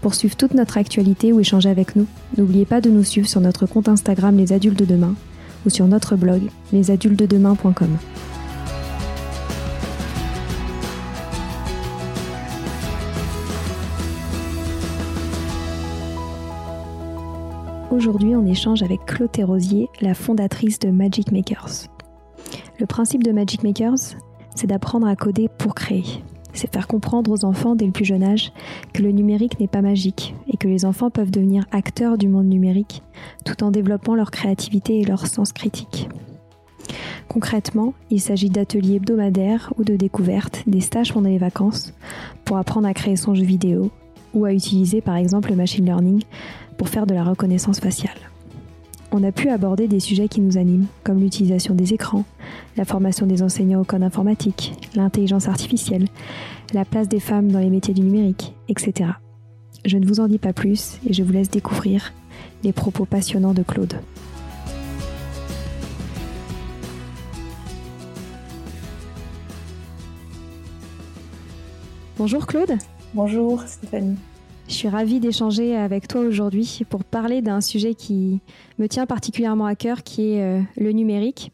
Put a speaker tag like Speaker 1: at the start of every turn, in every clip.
Speaker 1: Pour suivre toute notre actualité ou échanger avec nous, n'oubliez pas de nous suivre sur notre compte Instagram Les Adultes de Demain ou sur notre blog lesadultesdedemain.com. Aujourd'hui, on échange avec Claude Rosier, la fondatrice de Magic Makers. Le principe de Magic Makers, c'est d'apprendre à coder pour créer c'est faire comprendre aux enfants dès le plus jeune âge que le numérique n'est pas magique et que les enfants peuvent devenir acteurs du monde numérique tout en développant leur créativité et leur sens critique. Concrètement, il s'agit d'ateliers hebdomadaires ou de découvertes, des stages pendant les vacances pour apprendre à créer son jeu vidéo ou à utiliser par exemple le machine learning pour faire de la reconnaissance faciale on a pu aborder des sujets qui nous animent, comme l'utilisation des écrans, la formation des enseignants au code informatique, l'intelligence artificielle, la place des femmes dans les métiers du numérique, etc. Je ne vous en dis pas plus et je vous laisse découvrir les propos passionnants de Claude. Bonjour Claude.
Speaker 2: Bonjour Stéphanie.
Speaker 1: Je suis ravie d'échanger avec toi aujourd'hui pour parler d'un sujet qui me tient particulièrement à cœur, qui est euh, le numérique.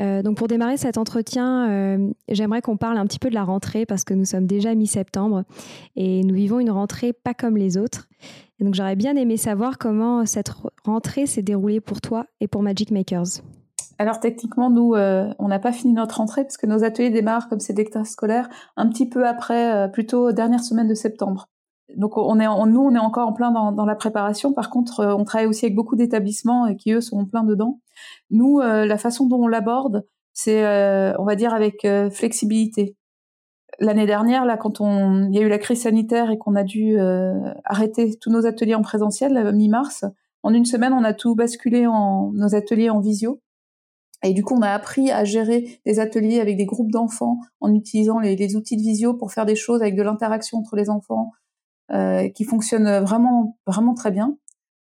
Speaker 1: Euh, donc pour démarrer cet entretien, euh, j'aimerais qu'on parle un petit peu de la rentrée parce que nous sommes déjà mi-septembre et nous vivons une rentrée pas comme les autres. Donc j'aurais bien aimé savoir comment cette rentrée s'est déroulée pour toi et pour Magic Makers.
Speaker 2: Alors techniquement, nous, on n'a pas fini notre rentrée parce que nos ateliers démarrent comme c'est scolaire un petit peu après, plutôt dernière semaine de septembre donc on est, nous, on est encore en plein dans, la préparation. Par contre, euh, on travaille aussi avec beaucoup d'établissements qui eux sont en plein dedans. Nous, euh, la façon dont on l'aborde, c'est, euh, on va dire, avec flexibilité. L'année dernière, là, quand on, il y a eu la crise sanitaire et qu'on a dû arrêter tous nos ateliers en présentiel, mi-mars, en une semaine, on a tout basculé en nos ateliers en visio. Et du coup, on a appris à gérer des ateliers avec des groupes d'enfants en utilisant les, les, outils de visio pour faire des choses avec de l'interaction entre les enfants, euh, qui fonctionne vraiment vraiment très bien.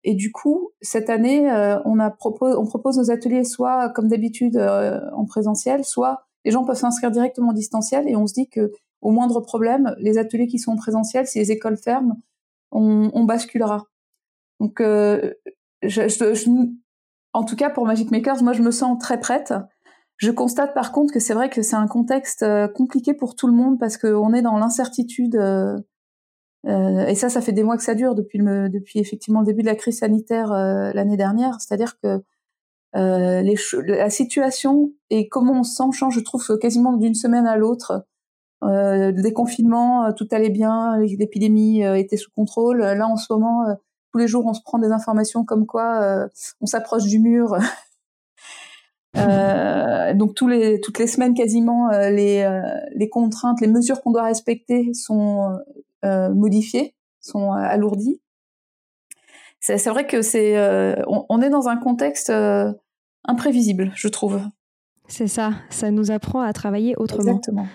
Speaker 2: Et du coup, cette année, euh, on, a propose, on propose nos ateliers soit comme d'habitude euh, en présentiel, soit les gens peuvent s'inscrire directement en distanciel. Et on se dit que au moindre problème, les ateliers qui sont en présentiel, si les écoles ferment, on, on basculera. Donc, je, je, en tout cas pour Magic Makers, moi je me sens très prête. Je constate par contre que c'est vrai que c'est un contexte compliqué pour tout le monde parce qu'on est dans l'incertitude euh, et ça, ça fait des mois que ça dure depuis, le, depuis effectivement le début de la crise sanitaire euh, l'année dernière. C'est-à-dire que euh, les, la situation et comment on se sent change, je trouve, quasiment d'une semaine à l'autre. Euh, le déconfinement, tout allait bien, l'épidémie était sous contrôle. Là, en ce moment, tous les jours, on se prend des informations comme quoi on s'approche du mur. Euh, donc tous les, toutes les semaines quasiment, les, les contraintes, les mesures qu'on doit respecter sont euh, modifiés, sont euh, alourdis. C'est vrai que c'est, euh, on, est dans un contexte imprévisible, je trouve.
Speaker 1: C'est ça, ça nous apprend à travailler autrement.
Speaker 2: Exactement.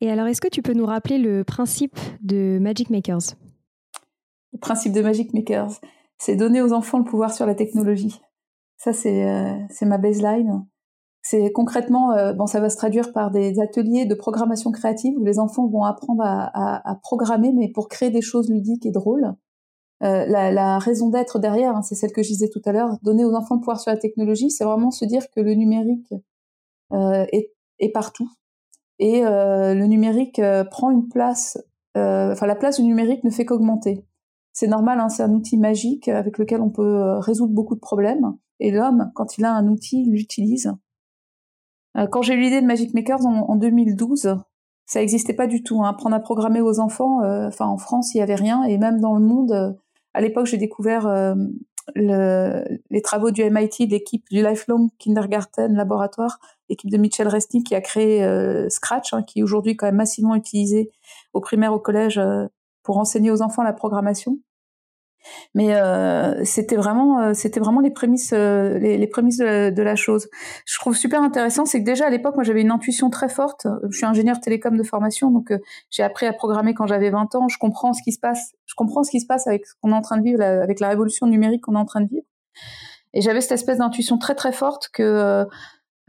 Speaker 1: Et alors, est-ce que tu peux nous rappeler le principe de Magic Makers?
Speaker 2: Le principe de Magic Makers, c'est donner aux enfants le pouvoir sur la technologie. Ça, c'est c'est ma baseline. C'est concrètement, euh, bon, ça va se traduire par des ateliers de programmation créative où les enfants vont apprendre à, programmer, mais pour créer des choses ludiques et drôles. Euh, la, raison d'être derrière, hein, c'est celle que je disais tout à l'heure, donner aux enfants le pouvoir sur la technologie, c'est vraiment se dire que le numérique euh, est, partout et le numérique prend une place, enfin la place du numérique ne fait qu'augmenter. C'est normal, hein, c'est un outil magique avec lequel on peut résoudre beaucoup de problèmes Et l'homme, quand il a un outil, il l'utilise. Euh, quand j'ai eu l'idée de Magic Makers en, 2012, ça n'existait pas du tout. Hein. Apprendre à programmer aux enfants, euh, enfin en France, il y avait rien, et même dans le monde, euh, à l'époque, j'ai découvert le, les travaux du MIT, l'équipe du Lifelong Kindergarten Laboratoire, l'équipe de Mitchell Resnick qui a créé Scratch, hein, qui est aujourd'hui quand même massivement utilisé au primaire, au collège, pour enseigner aux enfants la programmation. Mais euh, c'était vraiment, euh, c'était vraiment les prémices, euh, les, prémices de, la chose. Je trouve super intéressant, c'est que déjà à l'époque, moi j'avais une intuition très forte. Je suis ingénieur télécom de formation, donc j'ai appris à programmer quand j'avais 20 ans. Je comprends ce qui se passe, je comprends ce qui se passe avec ce qu'on est en train de vivre, avec la révolution numérique qu'on est en train de vivre. Et j'avais cette espèce d'intuition très très forte que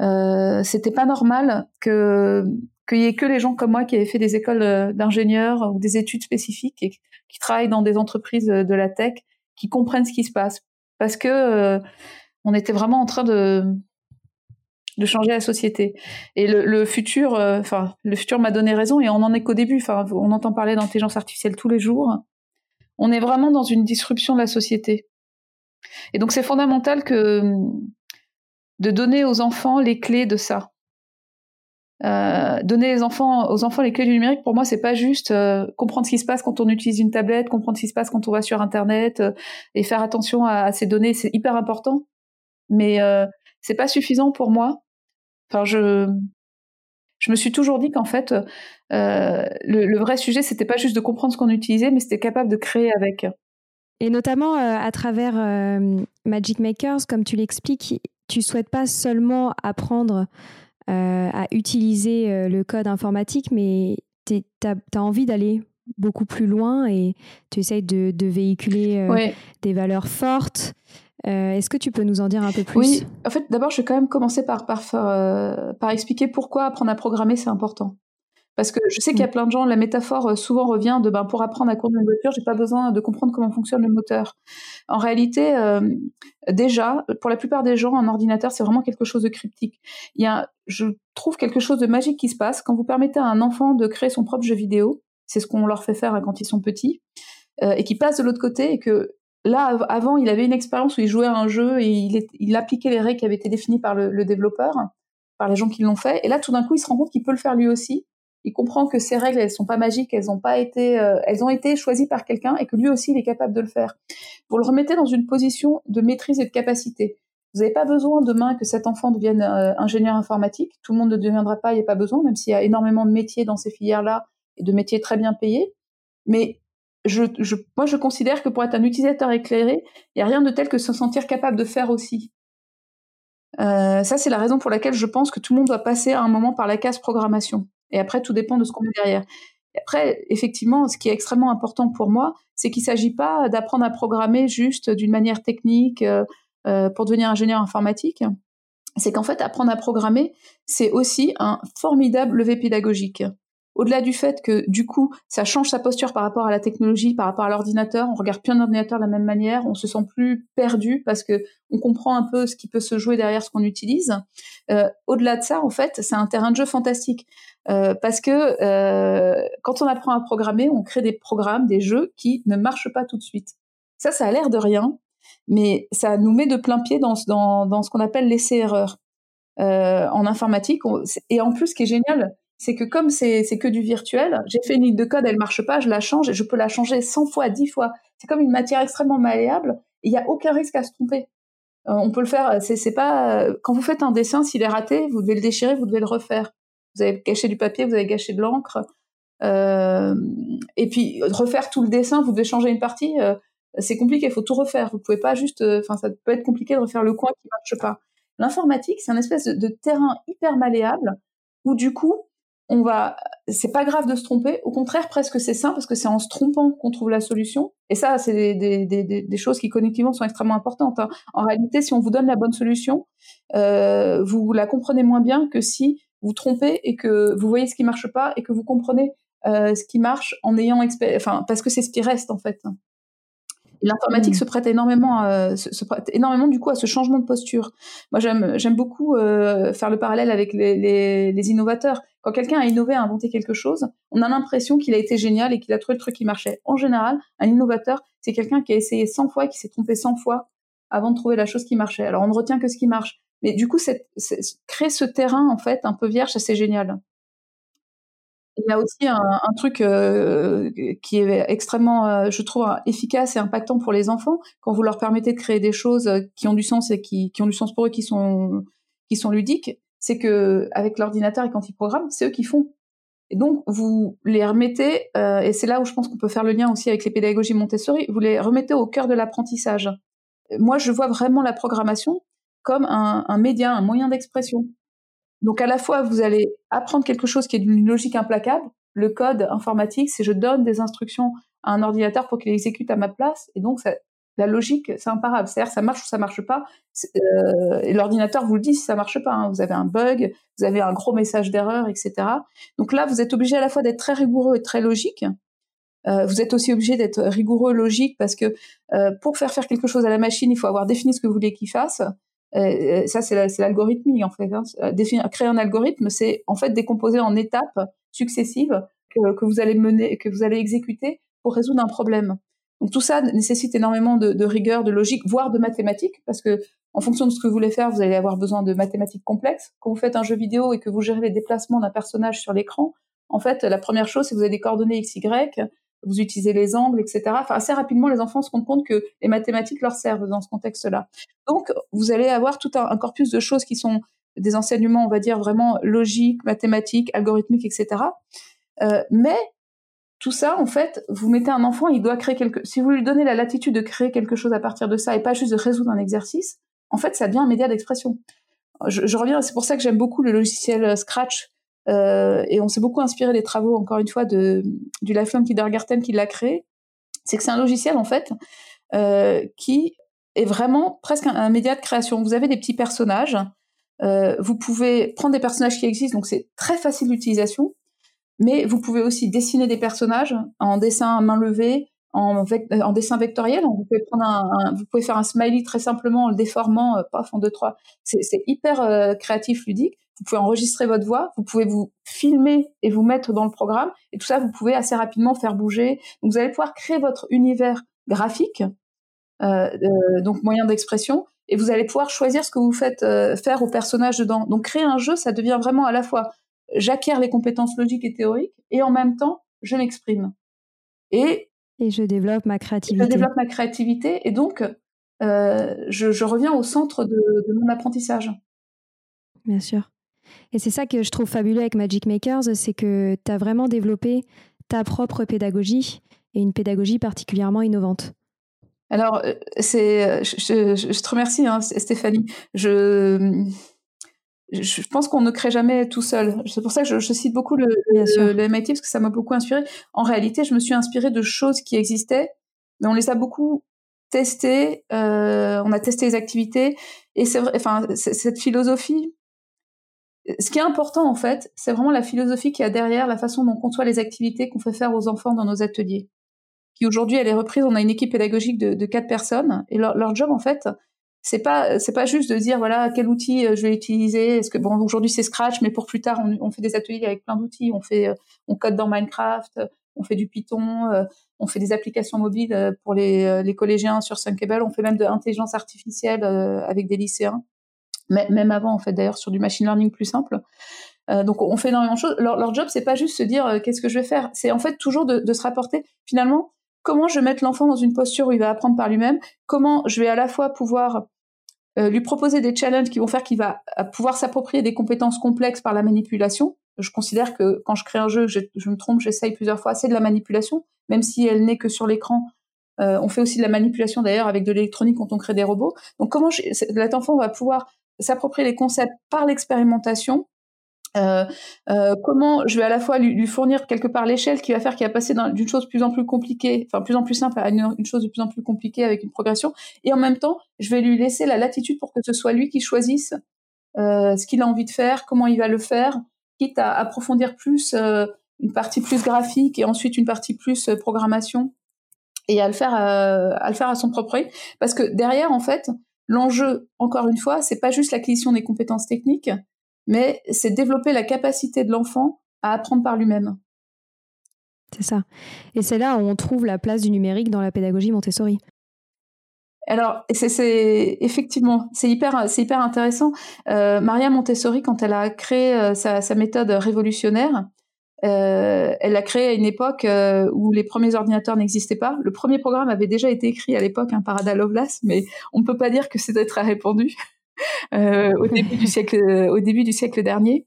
Speaker 2: euh, c'était pas normal que qu'il y ait que les gens comme moi qui avaient fait des écoles d'ingénieurs ou des études spécifiques et qui travaillent dans des entreprises de la tech, qui comprennent ce qui se passe, parce que euh, on était vraiment en train de de changer la société. Et le, le futur, euh, enfin, le futur m'a donné raison et on en est qu'au début. Enfin, on entend parler d'intelligence artificielle tous les jours. On est vraiment dans une disruption de la société. Et donc, c'est fondamental que de donner aux enfants les clés de ça. Euh, donner les enfants, aux enfants les clés du numérique, pour moi, c'est pas juste euh, comprendre ce qui se passe quand on utilise une tablette, comprendre ce qui se passe quand on va sur Internet euh, et faire attention à, ces données, c'est hyper important. Mais c'est pas suffisant pour moi. Enfin, je, je me suis toujours dit qu'en fait, le, le, vrai sujet, c'était pas juste de comprendre ce qu'on utilisait, mais c'était capable de créer avec.
Speaker 1: Et notamment à travers Magic Makers, comme tu l'expliques, tu souhaites pas seulement apprendre à utiliser euh, le code informatique, mais tu as, envie d'aller beaucoup plus loin et tu essayes de, véhiculer euh, des valeurs fortes. Est-ce que tu peux nous en dire un peu plus?
Speaker 2: Oui, en fait, d'abord, je vais quand même commencer par, par, par expliquer pourquoi apprendre à programmer, c'est important. Parce que je sais qu'il y a mm. plein de gens, la métaphore euh, souvent revient de ben, pour apprendre à conduire une voiture, j'ai pas besoin de comprendre comment fonctionne le moteur. En réalité, euh, déjà, pour la plupart des gens, un ordinateur, c'est vraiment quelque chose de cryptique. Il y a, je trouve quelque chose de magique qui se passe quand vous permettez à un enfant de créer son propre jeu vidéo. C'est ce qu'on leur fait faire hein, quand ils sont petits, euh, et qui passe de l'autre côté et que là, avant, il avait une expérience où il jouait à un jeu et il, il appliquait les règles qui avaient été définies par le, le développeur, par les gens qui l'ont fait. Et là, tout d'un coup, il se rend compte qu'il peut le faire lui aussi il comprend que ces règles, elles sont pas magiques, elles ont pas été, euh, elles ont été choisies par quelqu'un et que lui aussi il est capable de le faire. Vous le remettez dans une position de maîtrise et de capacité. Vous n'avez pas besoin demain que cet enfant devienne euh, ingénieur informatique. Tout le monde ne deviendra pas, il n'y a pas besoin, même s'il y a énormément de métiers dans ces filières-là et de métiers très bien payés. Mais je, moi, je considère que pour être un utilisateur éclairé, il n'y a rien de tel que se sentir capable de faire aussi. Euh, ça, c'est la raison pour laquelle je pense que tout le monde doit passer à un moment par la case programmation. Et après, tout dépend de ce qu'on met derrière. Et après, effectivement, ce qui est extrêmement important pour moi, c'est qu'il ne s'agit pas d'apprendre à programmer juste d'une manière technique euh, euh, pour devenir ingénieur informatique. C'est qu'en fait, apprendre à programmer, c'est aussi un formidable levier pédagogique au-delà du fait que du coup, ça change sa posture par rapport à la technologie, par rapport à l'ordinateur, on regarde plus un ordinateur de la même manière, on se sent plus perdu parce que on comprend un peu ce qui peut se jouer derrière ce qu'on utilise. Euh, au-delà de ça, en fait, c'est un terrain de jeu fantastique euh, parce que euh, quand on apprend à programmer, on crée des programmes, des jeux qui ne marchent pas tout de suite. Ça, ça a l'air de rien, mais ça nous met de plein pied dans, dans, dans ce qu'on appelle l'essai-erreur. en informatique, et en plus, ce qui est génial, c'est que comme c'est que du virtuel, j'ai fait une ligne de code, elle marche pas, je la change et je peux la changer 100 fois, 10 fois. C'est comme une matière extrêmement malléable il n'y a aucun risque à se tromper. Euh, on peut le faire, c'est pas quand vous faites un dessin, s'il est raté, vous devez le déchirer, vous devez le refaire. Vous avez gâché du papier, vous avez gâché de l'encre. Euh, et puis refaire tout le dessin, vous devez changer une partie, euh, c'est compliqué, il faut tout refaire. Vous pouvez pas juste, enfin ça peut être compliqué de refaire le coin qui marche pas. L'informatique, c'est un espèce de, terrain hyper malléable où du coup, on va, c'est pas grave de se tromper. Au contraire, presque c'est sain parce que c'est en se trompant qu'on trouve la solution. Et ça, c'est des, choses qui connectivement sont extrêmement importantes. Hein. En réalité, si on vous donne la bonne solution, euh, vous la comprenez moins bien que si vous trompez et que vous voyez ce qui marche pas et que vous comprenez euh, ce qui marche en ayant enfin parce que c'est ce qui reste en fait. L'informatique mm. se prête énormément, euh, se, prête énormément du coup à ce changement de posture. Moi, j'aime, j'aime beaucoup euh, faire le parallèle avec les, les, les innovateurs. Quand quelqu'un a innové, a inventé quelque chose, on a l'impression qu'il a été génial et qu'il a trouvé le truc qui marchait. En général, un innovateur, c'est quelqu'un qui a essayé 100 fois, qui s'est trompé 100 fois avant de trouver la chose qui marchait. Alors on ne retient que ce qui marche. Mais du coup, c'est, créer ce terrain en fait un peu vierge, c'est génial. Il y a aussi un, truc euh, qui est extrêmement, euh, je trouve, efficace et impactant pour les enfants quand vous leur permettez de créer des choses qui ont du sens et qui, ont du sens pour eux, qui sont, qui sont ludiques. C'est que avec l'ordinateur et quand ils programment, c'est eux qui font. Et donc vous les remettez, euh, et c'est là où je pense qu'on peut faire le lien aussi avec les pédagogies Montessori. Vous les remettez au cœur de l'apprentissage. Moi, je vois vraiment la programmation comme un, média, un moyen d'expression. Donc à la fois, vous allez apprendre quelque chose qui est d'une logique implacable. Le code informatique, c'est je donne des instructions à un ordinateur pour qu'il exécute à ma place. Et donc, la logique, c'est imparable. C'est-à-dire, ça marche ou ça marche pas. Euh, et l'ordinateur vous le dit si ça marche pas. Hein. Vous avez un bug, vous avez un gros message d'erreur, etc. Donc là, vous êtes obligé à la fois d'être très rigoureux et très logique. Euh, vous êtes aussi obligé d'être rigoureux, logique, parce que euh, pour faire faire quelque chose à la machine, il faut avoir défini ce que vous voulez qu'il fasse. Euh, ça, c'est l'algorithmie en fait. Hein. Définir, créer un algorithme, c'est en fait décomposer en étapes successives que, que, vous allez mener, que vous allez exécuter pour résoudre un problème. Donc tout ça nécessite énormément de, de, rigueur, de logique, voire de mathématiques, parce que en fonction de ce que vous voulez faire, vous allez avoir besoin de mathématiques complexes. Quand vous faites un jeu vidéo et que vous gérez les déplacements d'un personnage sur l'écran, en fait, la première chose, c'est que vous avez des coordonnées x, y, vous utilisez les angles, etc. Enfin, assez rapidement, les enfants se rendent compte que les mathématiques leur servent dans ce contexte-là. Donc, vous allez avoir tout un, corpus de choses qui sont des enseignements, on va dire, vraiment logiques, mathématiques, algorithmiques, etc. Euh, mais tout ça, en fait, vous mettez un enfant, il doit créer quelque. Si vous lui donnez la latitude de créer quelque chose à partir de ça et pas juste de résoudre un exercice, en fait, ça devient un média d'expression. Je, je, reviens, c'est pour ça que j'aime beaucoup le logiciel Scratch. Euh, et on s'est beaucoup inspiré des travaux, encore une fois, de, du Lifelong Kindergarten qui l'a créé. C'est que c'est un logiciel, en fait, euh, qui est vraiment presque un, un, média de création. Vous avez des petits personnages. Euh, vous pouvez prendre des personnages qui existent, donc c'est très facile d'utilisation. Mais vous pouvez aussi dessiner des personnages en dessin à main levée, en, dessin vectoriel. Vous pouvez prendre vous pouvez faire un smiley très simplement en le déformant, euh, paf, en deux trois. C'est hyper créatif, ludique. Vous pouvez enregistrer votre voix, vous pouvez vous filmer et vous mettre dans le programme. Et tout ça, vous pouvez assez rapidement faire bouger. Donc vous allez pouvoir créer votre univers graphique, euh, euh donc moyen d'expression, et vous allez pouvoir choisir ce que vous faites euh, faire au personnage dedans. Donc créer un jeu, ça devient vraiment à la fois j'acquiers les compétences logiques et théoriques et en même temps, je m'exprime.
Speaker 1: Et, et je développe ma créativité.
Speaker 2: Je développe ma créativité et donc, je, je, reviens au centre de, de, mon apprentissage.
Speaker 1: Bien sûr. Et c'est ça que je trouve fabuleux avec Magic Makers, c'est que tu as vraiment développé ta propre pédagogie et une pédagogie particulièrement innovante.
Speaker 2: Alors, euh, c'est, je, je, je te remercie, hein, Stéphanie. Je, je pense qu'on ne crée jamais tout seul. C'est pour ça que je, je cite beaucoup le, le, le, MIT parce que ça m'a beaucoup inspiré. En réalité, je me suis inspirée de choses qui existaient, mais on les a beaucoup testées. Euh, on a testé les activités et c'est vrai. Enfin, cette philosophie. Ce qui est important en fait, c'est vraiment la philosophie qui a derrière la façon dont on conçoit les activités qu'on fait faire aux enfants dans nos ateliers. Qui aujourd'hui elle est reprise. On a une équipe pédagogique de, quatre personnes et leur, job en fait, c'est pas c'est pas juste de dire voilà quel outil euh, je vais utiliser est-ce que bon aujourd'hui c'est Scratch mais pour plus tard on, fait des ateliers avec plein d'outils on fait euh, on code dans Minecraft on fait du Python euh, on fait des applications mobiles pour les, les collégiens sur Thunkable on fait même de l'intelligence artificielle avec des lycéens même avant en fait d'ailleurs sur du machine learning plus simple donc on fait énormément de choses leur, leur job c'est pas juste se dire qu'est-ce que je vais faire c'est en fait toujours de, se rapporter finalement comment je vais mettre l'enfant dans une posture où il va apprendre par lui-même, comment je vais à la fois pouvoir euh, lui proposer des challenges qui vont faire qu'il va euh, pouvoir s'approprier des compétences complexes par la manipulation. Je considère que quand je crée un jeu, je, je me trompe, j'essaye plusieurs fois, c'est de la manipulation, même si elle n'est que sur l'écran. Euh, on fait aussi de la manipulation d'ailleurs avec de l'électronique quand on crée des robots. Donc comment cet enfant va pouvoir s'approprier les concepts par l'expérimentation. Euh, euh, comment je vais à la fois lui, fournir quelque part l'échelle qui va faire qu'il va passer d'une chose plus en plus compliquée, enfin plus en plus simple à une, chose de plus en plus compliquée avec une progression, et en même temps, je vais lui laisser la latitude pour que ce soit lui qui choisisse euh, ce qu'il a envie de faire, comment il va le faire, quitte à approfondir plus une partie plus graphique et ensuite une partie plus programmation, et à le faire à le faire à son propre rythme, parce que derrière en fait, l'enjeu, encore une fois, c'est pas juste l'acquisition des compétences techniques, mais c'est développer la capacité de l'enfant à apprendre par lui-même.
Speaker 1: C'est ça. Et c'est là où on trouve la place du numérique dans la pédagogie Montessori.
Speaker 2: Alors, c'est effectivement, c'est hyper, c'est hyper intéressant. Euh, Maria Montessori, quand elle a créé euh, sa, sa, méthode révolutionnaire, euh, elle l'a créé à une époque euh, où les premiers ordinateurs n'existaient pas. Le premier programme avait déjà été écrit à l'époque, hein, par Ada Lovelace, mais on ne peut pas dire que c'était très répandu au début du siècle, au début du siècle dernier.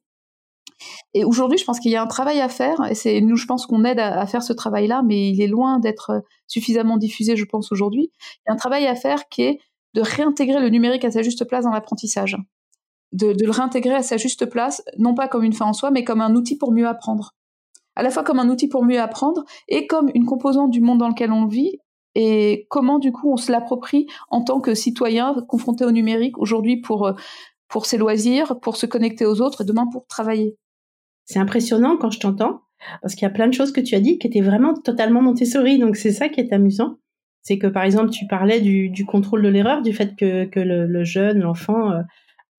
Speaker 2: Et aujourd'hui, je pense qu'il y a un travail à faire, et c'est nous, je pense qu'on aide à, faire ce travail-là, mais il est loin d'être suffisamment diffusé, je pense, aujourd'hui. Il y a un travail à faire qui est de réintégrer le numérique à sa juste place dans l'apprentissage. De, le réintégrer à sa juste place, non pas comme une fin en soi, mais comme un outil pour mieux apprendre. À la fois comme un outil pour mieux apprendre et comme une composante du monde dans lequel on vit, et comment du coup on se l'approprie en tant que citoyen confronté au numérique aujourd'hui pour pour ses loisirs, pour se connecter aux autres et demain pour travailler.
Speaker 3: C'est impressionnant quand je t'entends, parce qu'il y a plein de choses que tu as dit qui étaient vraiment totalement Montessori. Donc c'est ça qui est amusant. C'est que par exemple, tu parlais du, contrôle de l'erreur, du fait que, que le, jeune, l'enfant euh,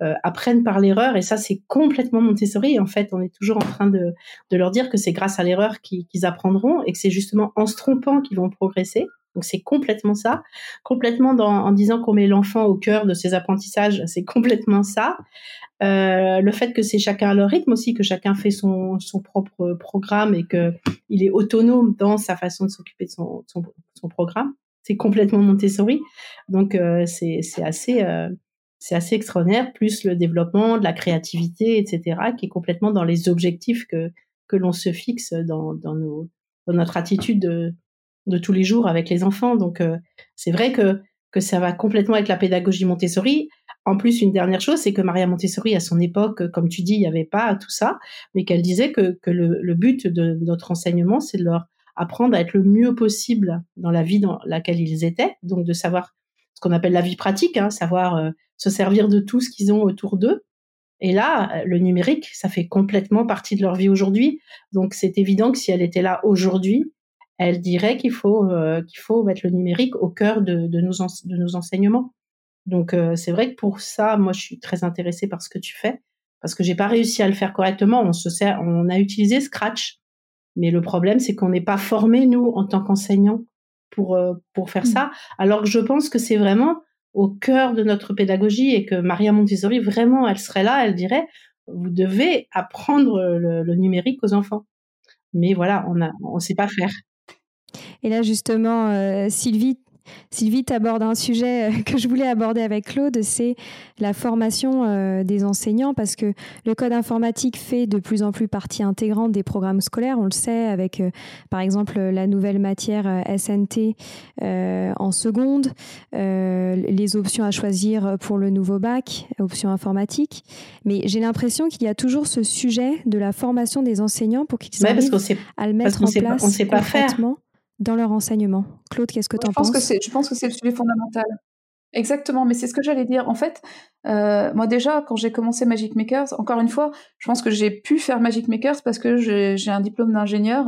Speaker 3: euh, apprenne par l'erreur. Et ça, c'est complètement Montessori. En fait, on est toujours en train de, de leur dire que c'est grâce à l'erreur qu'ils apprendront et que c'est justement en se trompant qu'ils vont progresser. Donc c'est complètement ça, complètement dans, en disant qu'on met l'enfant au cœur de ses apprentissages, c'est complètement ça. Euh, le fait que c'est chacun à leur rythme aussi, que chacun fait son, son propre programme et que il est autonome dans sa façon de s'occuper de son, son, son programme, c'est complètement Montessori. Donc euh, c'est assez euh, c'est assez extraordinaire. Plus le développement de la créativité, etc., qui est complètement dans les objectifs que que l'on se fixe dans dans nos dans notre attitude de, de tous les jours avec les enfants. Donc euh, c'est vrai que que ça va complètement avec la pédagogie Montessori. En plus, une dernière chose, c'est que Maria Montessori, à son époque, comme tu dis, il n'y avait pas tout ça, mais qu'elle disait que, que le, le, but de notre enseignement, c'est de leur apprendre à être le mieux possible dans la vie dans laquelle ils étaient, donc de savoir ce qu'on appelle la vie pratique, hein, savoir euh, se servir de tout ce qu'ils ont autour d'eux. Et là, le numérique, ça fait complètement partie de leur vie aujourd'hui. Donc c'est évident que si elle était là aujourd'hui, elle dirait qu'il faut euh, faut mettre le numérique au cœur de, de, nos, de nos enseignements. Donc euh, c'est vrai que pour ça, moi je suis très intéressée par ce que tu fais parce que j'ai pas réussi à le faire correctement. On se sert, on a utilisé Scratch, mais le problème c'est qu'on n'est pas formé nous en tant qu'enseignants pour euh, pour faire mmh. ça. Alors que je pense que c'est vraiment au cœur de notre pédagogie et que Maria Montessori vraiment elle serait là, elle dirait vous devez apprendre le, le numérique aux enfants. Mais voilà, on a on sait pas faire.
Speaker 1: Et là, justement, euh, Sylvie, Sylvie t'aborde un sujet euh, que je voulais aborder avec Claude, c'est la formation euh, des enseignants, parce que le code informatique fait de plus en plus partie intégrante des programmes scolaires. On le sait avec, par exemple, la nouvelle matière SNT en seconde, les options à choisir pour le nouveau bac, options informatiques. Mais j'ai l'impression qu'il y a toujours ce sujet de la formation des enseignants pour qu'ils arrivent à le mettre en place.
Speaker 3: on sait pas faire
Speaker 1: dans leur enseignement. Claude, qu'est-ce que tu en
Speaker 2: penses?
Speaker 1: que
Speaker 2: Je pense que c'est le sujet fondamental. Exactement, mais c'est ce que j'allais dire. En fait, euh, moi déjà, quand j'ai commencé Magic Makers, encore une fois, je pense que j'ai pu faire Magic Makers parce que j'ai un diplôme d'ingénieur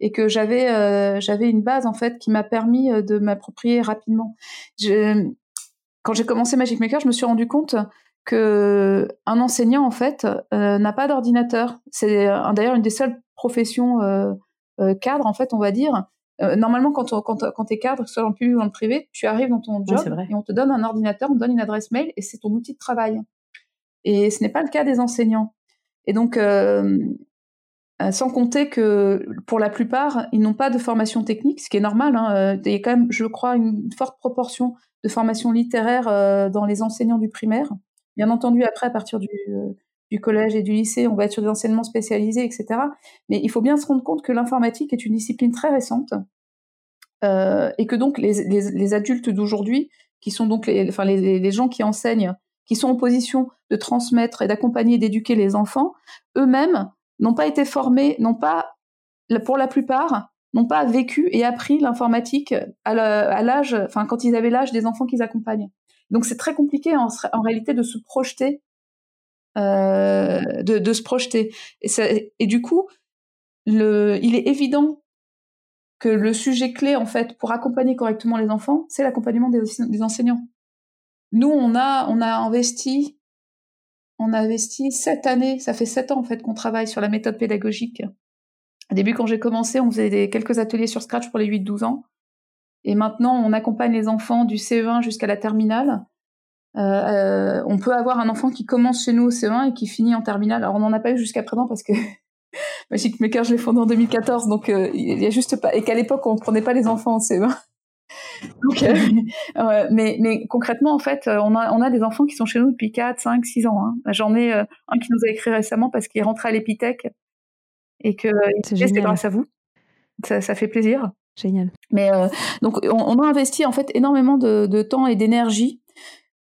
Speaker 2: et que j'avais euh, j'avais une base en fait qui m'a permis euh, de m'approprier rapidement. Je, quand j'ai commencé Magic Maker, je me suis rendu compte que un enseignant en fait n'a pas d'ordinateur. C'est d'ailleurs une des seules professions cadres en fait, on va dire, euh, normalement, quand, on, quand, quand es cadre, soit en public ou en privé, tu arrives dans ton job et on te donne un ordinateur, on te donne une adresse mail et c'est ton outil de travail. Et ce n'est pas le cas des enseignants. Et donc, euh, euh sans compter que pour la plupart, ils n'ont pas de formation technique, ce qui est normal. Hein. Il y a quand même, je crois, une forte proportion de formation littéraire dans les enseignants du primaire. Bien entendu, après, à partir du, du collège et du lycée, on va être sur des enseignements spécialisés, etc. Mais il faut bien se rendre compte que l'informatique est une discipline très récente euh, et que donc les, les, les adultes d'aujourd'hui, qui sont donc les, enfin les, gens qui enseignent, qui sont en position de transmettre et d'accompagner d'éduquer les enfants, eux-mêmes n'ont pas été formés, n'ont pas, pour la plupart, n'ont pas vécu et appris l'informatique à l'âge, enfin quand ils avaient l'âge des enfants qu'ils accompagnent. Donc c'est très compliqué en, réalité de se projeter de, de, se projeter. Et, du coup, il est évident que le sujet clé, en fait, pour accompagner correctement les enfants, c'est l'accompagnement des, enseignants. Nous, on a, on a investi, on a investi sept années, ça fait sept ans, en fait, qu'on travaille sur la méthode pédagogique. Au début, quand j'ai commencé, on faisait quelques ateliers sur Scratch pour les 8-12 ans. Et maintenant, on accompagne les enfants du CE1 jusqu'à la terminale. Euh, on peut avoir un enfant qui commence chez nous au CE1 et qui finit en terminale. Alors on n'en a pas eu jusqu'à présent parce que Magic Maker, je l'ai fondé en 2014, donc il y a juste pas et qu'à l'époque on prenait pas les enfants en CE1. Donc, euh, mais, mais concrètement, en fait, on a, on a des enfants qui sont chez nous depuis 4, 5, 6 ans. Hein. J'en ai un qui nous a écrit récemment parce qu'il est rentré à l'Épithèque et que c'est grâce à vous. Ça, ça, fait plaisir.
Speaker 1: Génial.
Speaker 2: Mais euh, donc on, a investi en fait énormément de, de temps et d'énergie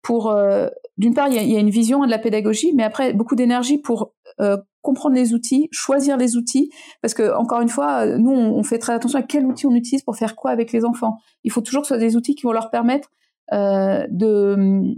Speaker 2: pour euh, d'une part il y, a, une vision de la pédagogie, mais après beaucoup d'énergie pour euh, comprendre les outils, choisir les outils, parce que encore une fois, nous on, fait très attention à quel outil on utilise pour faire quoi avec les enfants. Il faut toujours que ce soit des outils qui vont leur permettre de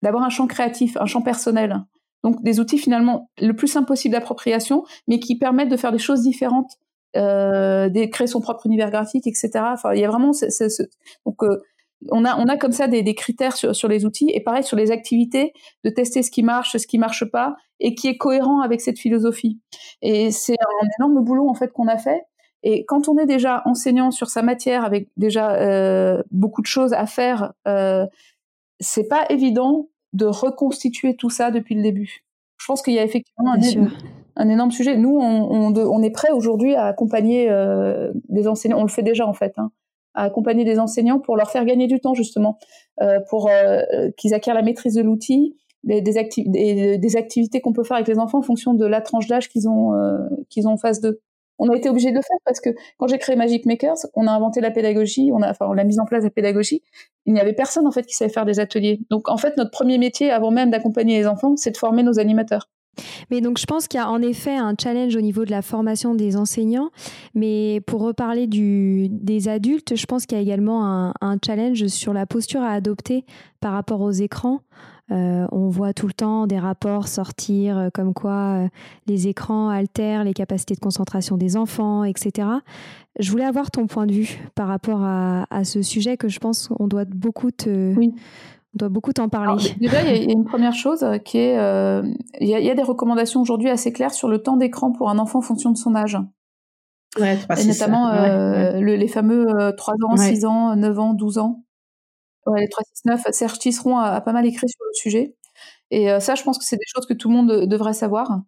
Speaker 2: d'avoir un champ créatif, un champ personnel. Donc des outils finalement le plus simple possible d'appropriation, mais qui permettent de faire des choses différentes, euh, de créer son propre univers graphique, etc. Enfin, il y a vraiment ce, ce, donc euh, on a on a comme ça des, des critères sur, sur les outils et pareil sur les activités de tester ce qui marche, ce qui marche pas et qui est cohérent avec cette philosophie. Et c'est un énorme boulot en fait qu'on a fait. Et quand on est déjà enseignant sur sa matière avec déjà euh, beaucoup de choses à faire, euh, c'est pas évident de reconstituer tout ça depuis le début. Je pense qu'il y a effectivement un, énorme sujet. Nous, on, on, est prêt aujourd'hui à accompagner euh, des enseignants. On le fait déjà en fait, hein, à accompagner des enseignants pour leur faire gagner du temps justement, euh, pour euh, qu'ils acquièrent la maîtrise de l'outil, des, des, activités qu'on peut faire avec les enfants en fonction de la tranche d'âge qu'ils ont euh, qu'ils ont en face d'eux on a été obligé de le faire parce que quand j'ai créé Magic Makers, on a inventé la pédagogie, on a, enfin, on a mis en place la pédagogie. Il n'y avait personne en fait qui savait faire des ateliers. Donc en fait, notre premier métier, avant même d'accompagner les enfants, c'est de former nos animateurs.
Speaker 1: Mais donc je pense qu'il y a en effet un challenge au niveau de la formation des enseignants, mais pour reparler des adultes, je pense qu'il y a également un, un, challenge sur la posture à adopter par rapport aux écrans. Euh, on voit tout le temps des rapports sortir euh, comme quoi euh, les écrans altèrent les capacités de concentration des enfants, etc. Je voulais avoir ton point de vue par rapport à, ce sujet que je pense qu'on doit beaucoup te... On doit beaucoup t'en parler.
Speaker 2: déjà, il y, a une première chose qui est, il y, a des recommandations aujourd'hui assez claires sur le temps d'écran pour un enfant en fonction de son âge.
Speaker 3: Ouais,
Speaker 2: et notamment les fameux 3 ans, 6 ans, 9 ans, 12 ans. Ouais, les 369, Serge Tisseron a, pas mal écrit sur le sujet. Et euh, ça, je pense que c'est des choses que tout le monde devrait savoir.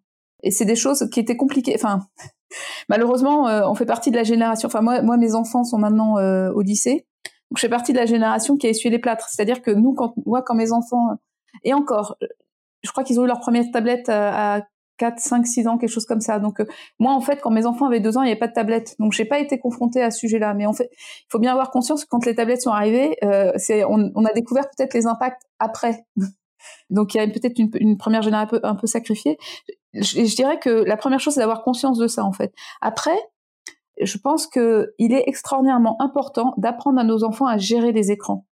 Speaker 2: Et c'est des choses qui étaient compliquées. Enfin, malheureusement, euh, on fait partie de la génération. Enfin, moi, moi mes enfants sont maintenant euh, au lycée. Je fais partie de la génération qui a essuyé les plâtres. C'est-à-dire que nous, quand, moi, quand mes enfants... Et encore, je crois qu'ils ont eu leur première tablette à 4, 5, 6 ans, quelque chose comme ça. Donc euh, moi, en fait, quand mes enfants avaient 2 ans, il n'y avait pas de tablette. Donc j'ai pas été confrontée à ce sujet-là. Mais en fait, il faut bien avoir conscience que quand les tablettes sont arrivées, euh, c'est on, on, a découvert peut-être les impacts après. Donc il y a peut-être une, première génération un peu, un peu sacrifiée. Je, je, dirais que la première chose, c'est d'avoir conscience de ça, en fait. Après, je pense que il est extraordinairement important d'apprendre à nos enfants à gérer les écrans.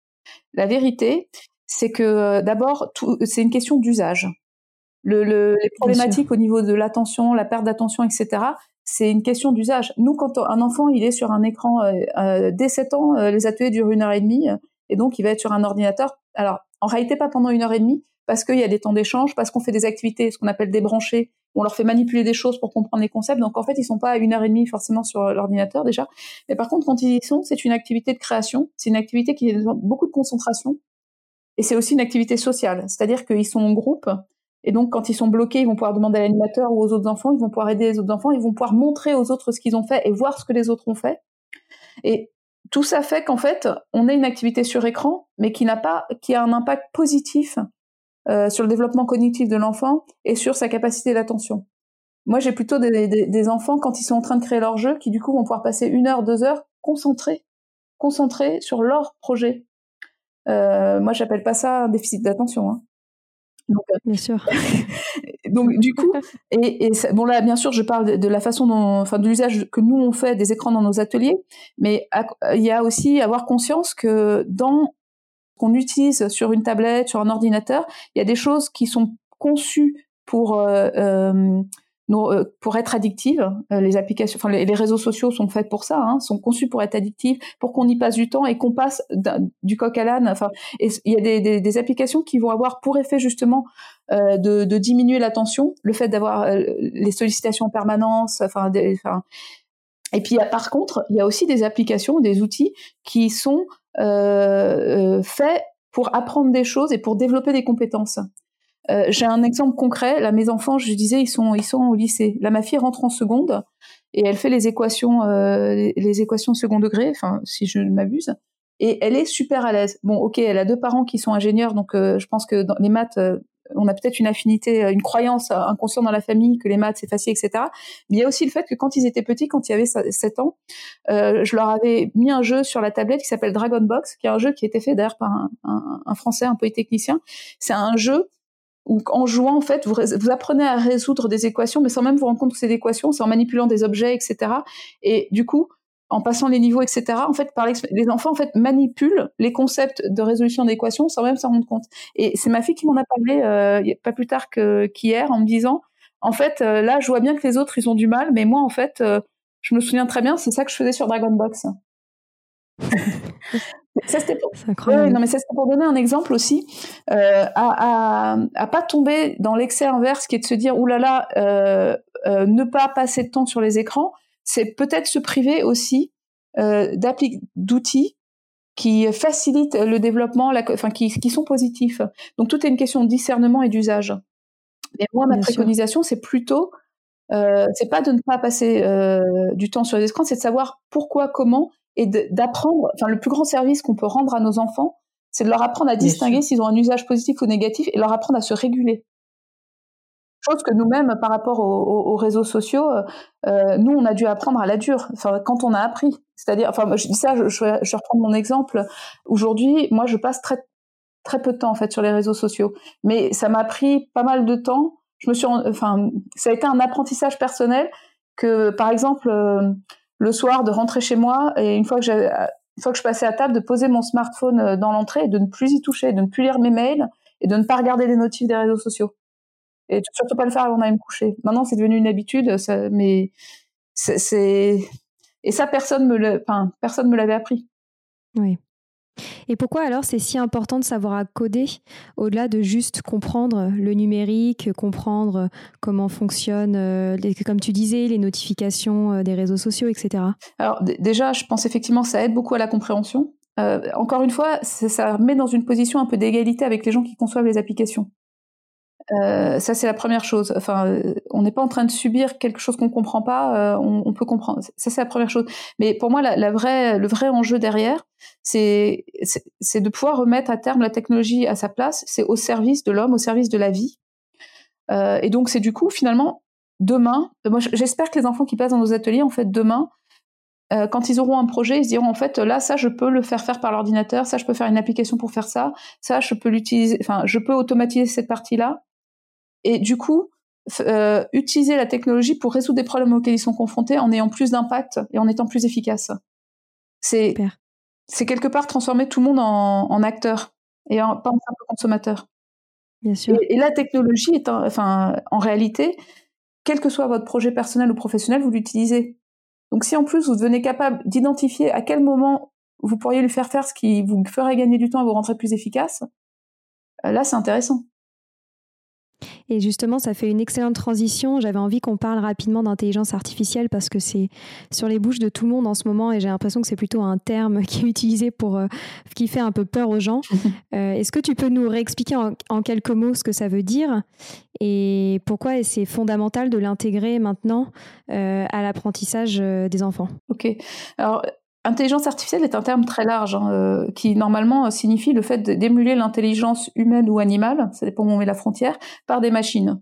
Speaker 2: La vérité, c'est que euh, d'abord, c'est une question d'usage le, le, les problématiques au niveau de l'attention, la perte d'attention, etc. C'est une question d'usage. Nous, quand un enfant il est sur un écran euh, euh dès 7 ans, euh, les ateliers durent une heure et demie, et donc il va être sur un ordinateur. Alors, en réalité, pas pendant une heure et demie, parce qu'il y a des temps d'échange, parce qu'on fait des activités, ce qu'on appelle débrancher, on leur fait manipuler des choses pour comprendre les concepts. Donc en fait, ils sont pas à une heure et demie forcément sur l'ordinateur déjà. Mais par contre, quand ils y sont, c'est une activité de création, c'est une activité qui demande beaucoup de concentration, et c'est aussi une activité sociale. C'est-à-dire qu'ils sont en groupe, et donc, quand ils sont bloqués, ils vont pouvoir demander à l'animateur ou aux autres enfants, ils vont pouvoir aider les autres enfants, ils vont pouvoir montrer aux autres ce qu'ils ont fait et voir ce que les autres ont fait. Et tout ça fait qu'en fait, on a une activité sur écran, mais qui n'a pas, qui a un impact positif euh, sur le développement cognitif de l'enfant et sur sa capacité d'attention. Moi, j'ai plutôt des, des, des, enfants quand ils sont en train de créer leur jeu, qui du coup vont pouvoir passer une heure, deux heures concentrés, concentrés sur leur projet. Euh, moi, j'appelle pas ça un déficit d'attention. Hein.
Speaker 1: Donc, euh, bien sûr.
Speaker 2: donc du coup, et, et bon là, bien sûr, je parle de, la façon dont, enfin, de l'usage que nous on fait des écrans dans nos ateliers, mais il y a aussi avoir conscience que dans qu'on utilise sur une tablette, sur un ordinateur, il y a des choses qui sont conçues pour euh, euh euh, pour être addictives, euh, les applications, enfin les, réseaux sociaux sont faits pour ça, hein, sont conçus pour être addictifs, pour qu'on y passe du temps et qu'on passe du coq à l'âne. Enfin, il y a des, applications qui vont avoir pour effet justement de, de, diminuer l'attention, le fait d'avoir les sollicitations en permanence, enfin et puis par contre, il y a aussi des applications, des outils qui sont fait pour apprendre des choses et pour développer des compétences. Euh, j'ai un exemple concret. Là, mes enfants, je disais, ils sont, ils sont au lycée. Là, ma fille rentre en seconde et elle fait les équations, euh, les, équations second degré, enfin, si je ne m'abuse. Et elle est super à l'aise. Bon, ok, elle a deux parents qui sont ingénieurs, donc euh, je pense que les maths, on a peut-être une affinité, une croyance inconsciente dans la famille que les maths c'est facile, etc. Mais il y a aussi le fait que quand ils étaient petits, quand ils avaient 7 ans, je leur avais mis un jeu sur la tablette qui s'appelle Dragon Box, qui est un jeu qui a été fait d'ailleurs par un Français, un polytechnicien. C'est un jeu où en jouant, en fait, vous, vous, apprenez à résoudre des équations, mais sans même vous rendre compte que c'est des équations, c'est en manipulant des objets, etc. Et du coup, en passant les niveaux, etc. En fait, par les enfants en fait manipulent les concepts de résolution d'équations sans même s'en rendre compte. Et c'est ma fille qui m'en a parlé euh, pas plus tard qu'hier en me disant, en fait, euh, là, je vois bien que les autres ils ont du mal, mais moi, en fait, euh, je me souviens très bien, c'est ça que je faisais sur Dragon Box. Ça c'était pour... non mais ça pour donner un exemple aussi, euh, à, à, pas tomber dans l'excès inverse qui est de se dire oulala, euh, euh, ne pas passer de temps sur les écrans, c'est peut-être se priver aussi euh, d'outils qui facilitent le développement, la, enfin qui, qui sont positifs. Donc tout est une question de discernement et d'usage. Et moi ma préconisation c'est plutôt euh, c'est pas de ne pas passer euh, du temps sur les écrans, c'est de savoir pourquoi, comment et d'apprendre, enfin le plus grand service qu'on peut rendre à nos enfants, c'est de leur apprendre à distinguer s'ils ont un usage positif ou négatif et leur apprendre à se réguler. Chose que nous-mêmes, par rapport aux, réseaux sociaux, euh, nous, on a dû apprendre à la dure, enfin, quand on a appris. C'est-à-dire, enfin, je dis ça, je, je, vais reprendre mon exemple. Aujourd'hui, moi, je passe très, très peu de temps, en fait, sur les réseaux sociaux. Mais ça m'a pris pas mal de temps. Je me suis, enfin, ça a été un apprentissage personnel que, par exemple, euh, le soir de rentrer chez moi et une fois que j'ai une fois que je passais à table, de poser mon smartphone euh, dans l'entrée et de ne plus y toucher, de ne plus lire mes mails et de ne pas regarder les notifs des réseaux sociaux. Et surtout pas le faire avant d'aller me coucher. Maintenant, c'est devenu une habitude, ça, mais c'est et ça personne me enfin, personne me l'avait appris.
Speaker 1: Oui. Et pourquoi alors c'est si important de savoir à coder au-delà de juste comprendre le numérique, comprendre comment fonctionnent, euh, comme tu disais, les notifications euh, des réseaux sociaux, etc.
Speaker 2: Alors déjà, je pense effectivement que ça aide beaucoup à la compréhension. Euh, encore une fois, ça met dans une position un peu d'égalité avec les gens qui conçoivent les applications. Euh, ça, c'est la première chose. Enfin, euh, on n'est pas en train de subir quelque chose qu'on comprend pas. Euh, on, peut comprendre. Ça, c'est la première chose. Mais pour moi, la, la vraie, le vrai enjeu derrière, c'est, de pouvoir remettre à terme la technologie à sa place. C'est au service de l'homme, au service de la vie. Euh, et donc, c'est du coup, finalement, demain. Moi, j'espère que les enfants qui passent dans nos ateliers, en fait, demain, euh, quand ils auront un projet, ils se diront en fait là ça je peux le faire faire par l'ordinateur, ça je peux faire une application pour faire ça, ça je peux l'utiliser, enfin je peux automatiser cette partie là et du coup euh, utiliser la technologie pour résoudre des problèmes auxquels ils sont confrontés en ayant plus d'impact et en étant plus efficace. C'est c'est quelque part transformer tout le monde en, en acteur et en, pas en simple consommateur.
Speaker 1: Bien sûr.
Speaker 2: Et, la technologie est, enfin, en réalité, quel que soit votre projet personnel ou professionnel, vous l'utilisez. Donc, si en plus vous devenez capable d'identifier à quel moment vous pourriez lui faire faire ce qui vous ferait gagner du temps et vous rentrer plus efficace, euh, là, c'est intéressant.
Speaker 1: Et justement, ça fait une excellente transition. J'avais envie qu'on parle rapidement d'intelligence artificielle parce que c'est sur les bouches de tout le monde en ce moment et j'ai l'impression que c'est plutôt un terme qui est utilisé pour euh, qui fait un peu peur aux gens. Euh, est-ce que tu peux nous réexpliquer en, quelques mots ce que ça veut dire et pourquoi c'est fondamental de l'intégrer maintenant euh, à l'apprentissage des enfants?
Speaker 2: Ok. Alors Intelligence artificielle est un terme très large hein, euh, qui normalement euh, signifie le fait d'émuler l'intelligence humaine ou animale, ça dépend où on met la frontière, par des machines.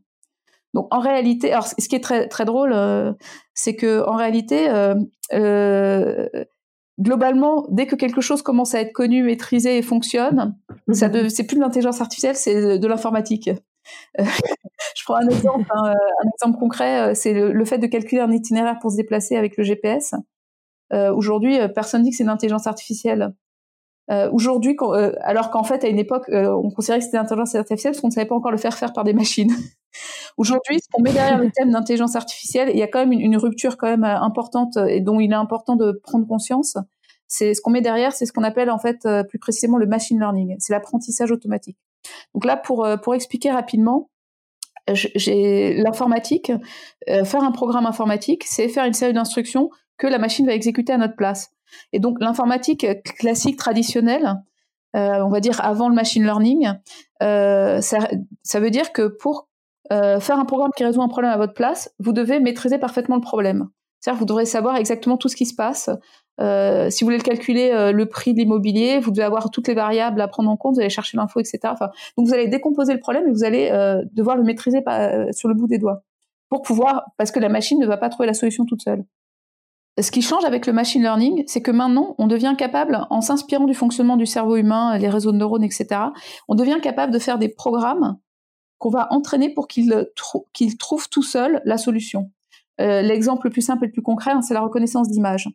Speaker 2: Donc en réalité, alors ce qui est très très drôle, euh, c'est que en réalité, globalement, dès que quelque chose commence à être connu, maîtrisé et fonctionne, ça c'est plus de l'intelligence artificielle, c'est de l'informatique. je prends un exemple, hein, un exemple concret, c'est le, fait de calculer un itinéraire pour se déplacer avec le GPS. Euh, aujourd'hui, euh, personne dit que c'est une intelligence artificielle. Euh, aujourd'hui, alors qu'en fait, à une époque, on considérait que c'était l'intelligence artificielle parce qu'on ne savait pas encore le faire faire par des machines. aujourd'hui, ce qu'on met derrière le thème d'intelligence artificielle, il y a quand même une, rupture quand même importante et dont il est important de prendre conscience. C'est ce qu'on met derrière, c'est ce qu'on appelle en fait plus précisément le machine learning. C'est l'apprentissage automatique. Donc là, pour pour expliquer rapidement, j'ai l'informatique, faire un programme informatique, c'est faire une série d'instructions que la machine va exécuter à notre place. Et donc l'informatique classique traditionnelle, on va dire avant le machine learning, ça, ça, veut dire que pour faire un programme qui résout un problème à votre place, vous devez maîtriser parfaitement le problème. C'est-à-dire vous devrez savoir exactement tout ce qui se passe. Euh, si vous voulez le calculer euh, le prix de l'immobilier, vous devez avoir toutes les variables à prendre en compte, vous allez chercher l'info, etc. Donc vous allez décomposer le problème et vous allez euh, devoir le maîtriser sur le bout des doigts pour pouvoir, parce que la machine ne va pas trouver la solution toute seule. Ce qui change avec le machine learning, c'est que maintenant, on devient capable, en s'inspirant du fonctionnement du cerveau humain, les réseaux de neurones, etc., on devient capable de faire des programmes qu'on va entraîner pour qu'ils trouvent tout seul la solution. Euh, l'exemple le plus simple et le plus concret, hein, c'est la reconnaissance d'image.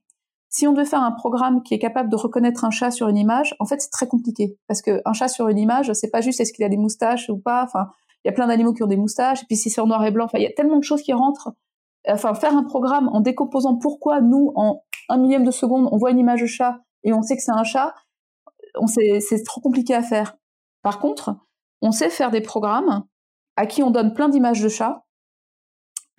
Speaker 2: Si on devait faire un programme qui est capable de reconnaître un chat sur une image, en fait, c'est très compliqué parce qu'un chat sur une image, c'est pas juste est-ce qu'il a des moustaches ou pas. Enfin, il y a plein d'animaux qui ont des moustaches. Et puis si c'est en noir et blanc, enfin, il y a tellement de choses qui rentrent. Enfin, faire un programme en décomposant pourquoi nous, en un millième de seconde, on voit une image de chat et on sait que c'est un chat, c'est trop compliqué à faire. Par contre, on sait faire des programmes à qui on donne plein d'images de chats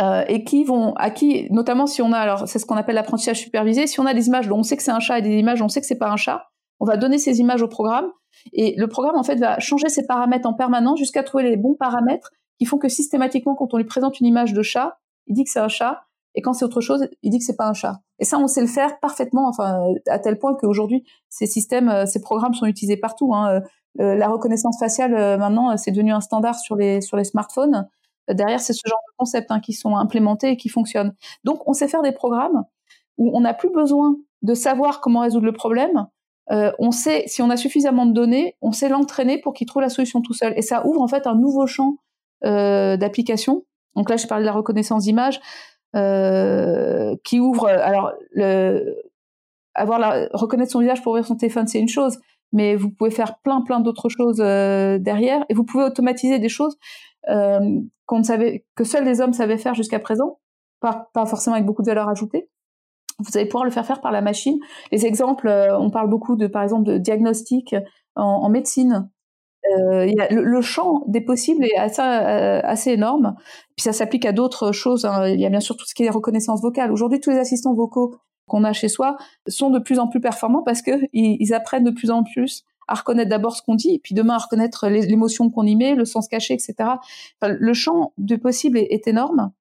Speaker 2: euh, et qui vont, à qui, notamment si on a, alors c'est ce qu'on appelle l'apprentissage supervisé, si on a des images dont on sait que c'est un chat et des images dont on sait que c'est pas un chat, on va donner ces images au programme et le programme en fait va changer ses paramètres en permanence jusqu'à trouver les bons paramètres qui font que systématiquement quand on lui présente une image de chat, il dit que c'est un chat et quand c'est autre chose, il dit que c'est pas un chat. Et ça, on sait le faire parfaitement, enfin à tel point qu'aujourd'hui ces systèmes, euh, ces programmes sont utilisés partout. Hein. Euh, la reconnaissance faciale maintenant, c'est devenu un standard sur les sur les smartphones derrière, c'est ce genre de concepts hein, qui sont implémentés et qui fonctionnent. Donc, on sait faire des programmes où on n'a plus besoin de savoir comment résoudre le problème. Euh, on sait, si on a suffisamment de données, on sait l'entraîner pour qu'il trouve la solution tout seul. Et ça ouvre en fait un nouveau champ euh, d'application. Donc là, je parlais de la reconnaissance d'image, euh, qui ouvre. Alors, avoir la reconnaître son visage pour ouvrir son téléphone, c'est une chose, mais vous pouvez faire plein plein d'autres choses euh, derrière, et vous pouvez automatiser des choses euh, qu'on savait, que seuls les hommes savaient faire jusqu'à présent, pas, forcément avec beaucoup de valeur ajoutée. Vous allez pouvoir le faire faire par la machine. Les exemples, on parle beaucoup de, par exemple, de diagnostic en médecine. Euh, le, champ des possibles est assez, euh, assez énorme. Puis ça s'applique à d'autres choses. Hein. Il y a bien sûr tout ce qui est reconnaissance vocale. Aujourd'hui, tous les assistants vocaux qu'on a chez soi sont de plus en plus performants parce que ils apprennent de plus en plus à reconnaître d'abord ce qu'on dit, puis demain à reconnaître l'émotion qu'on y met, le sens caché, etc. le champ du possible est, énorme.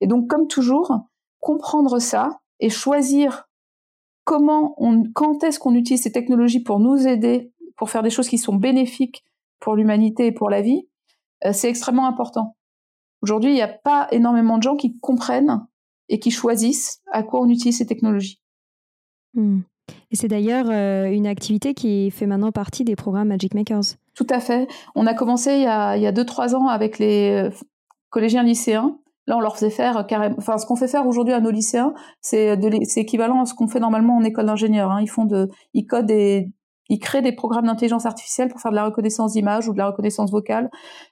Speaker 2: Et donc, comme toujours, comprendre ça et choisir comment on, quand est-ce qu'on utilise ces technologies pour nous aider, pour faire des choses qui sont bénéfiques pour l'humanité et pour la vie, euh, c'est extrêmement important. Aujourd'hui, il n'y a pas énormément de gens qui comprennent et qui choisissent à quoi on utilise ces technologies.
Speaker 1: Hmm. Et c'est d'ailleurs euh, une activité qui fait maintenant partie des programmes Magic Makers.
Speaker 2: Tout à fait. On a commencé il y a 2-3 ans avec les euh, collégiens lycéens. Là, on leur faisait faire carrément. Enfin, ce qu'on fait faire aujourd'hui à nos lycéens, c'est équivalent à ce qu'on fait normalement en école d'ingénieur. Hein. Ils font de, ils codent et ils créent des programmes d'intelligence artificielle pour faire de la reconnaissance d'images ou de la reconnaissance vocale,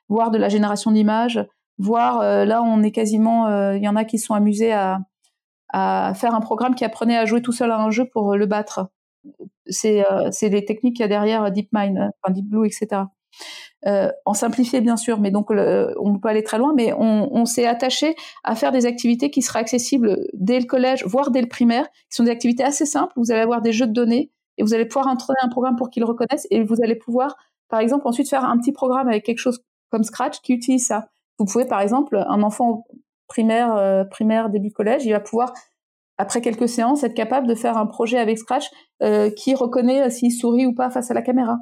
Speaker 2: voire de la génération d'images, voire euh, là, on est quasiment. Il y en a qui sont amusés à faire un programme qui apprenait à jouer tout seul à un jeu pour le battre. C'est euh, les techniques qu'il y a derrière DeepMind, enfin Deep Blue, etc. Euh, en simplifié bien sûr, mais donc on peut aller très loin, mais on, on s'est attaché à faire des activités qui seraient accessibles dès le collège, voire dès le primaire, qui sont des activités assez simples. Vous allez avoir des jeux de données vous allez pouvoir introduire un programme pour qu'ils reconnaissent et vous allez pouvoir, par exemple, ensuite faire un petit programme avec quelque chose comme Scratch qui utilise ça. Vous pouvez, par exemple, un enfant primaire, euh, primaire, début collège, il va pouvoir, après quelques séances, être capable de faire un projet avec Scratch euh, qui reconnaît euh, s'il sourit ou pas face à la caméra.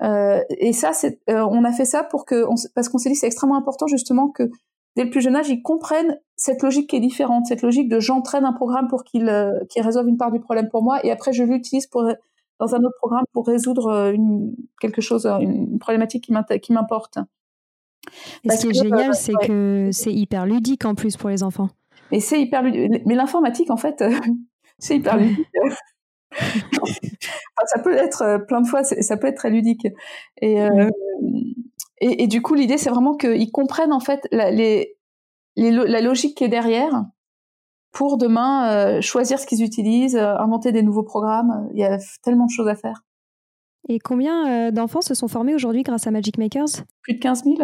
Speaker 2: et ça, on a fait ça pour que, parce qu'on s'est dit c'est extrêmement important justement que dès le plus jeune âge, ils comprennent cette logique qui est différente, cette logique de j'entraîne un programme pour qu'il résolve une part du problème pour moi, et après je l'utilise pour dans un autre programme pour résoudre une, quelque chose, une problématique qui m'importe.
Speaker 1: Et ce qui est génial, euh, c'est que c'est hyper ludique en plus pour les enfants.
Speaker 2: Et c'est hyper ludique. Mais l'informatique, en fait, c'est hyper ludique. ça peut être euh, plein de fois, ça peut être très ludique. Et, euh, et, du coup, l'idée, c'est vraiment qu'ils comprennent en fait la, les, la logique qui est derrière pour demain choisir ce qu'ils utilisent, inventer des nouveaux programmes. Il y a tellement de choses à faire.
Speaker 1: Et combien d'enfants se sont formés aujourd'hui grâce à Magic Makers?
Speaker 2: Plus de 15 000.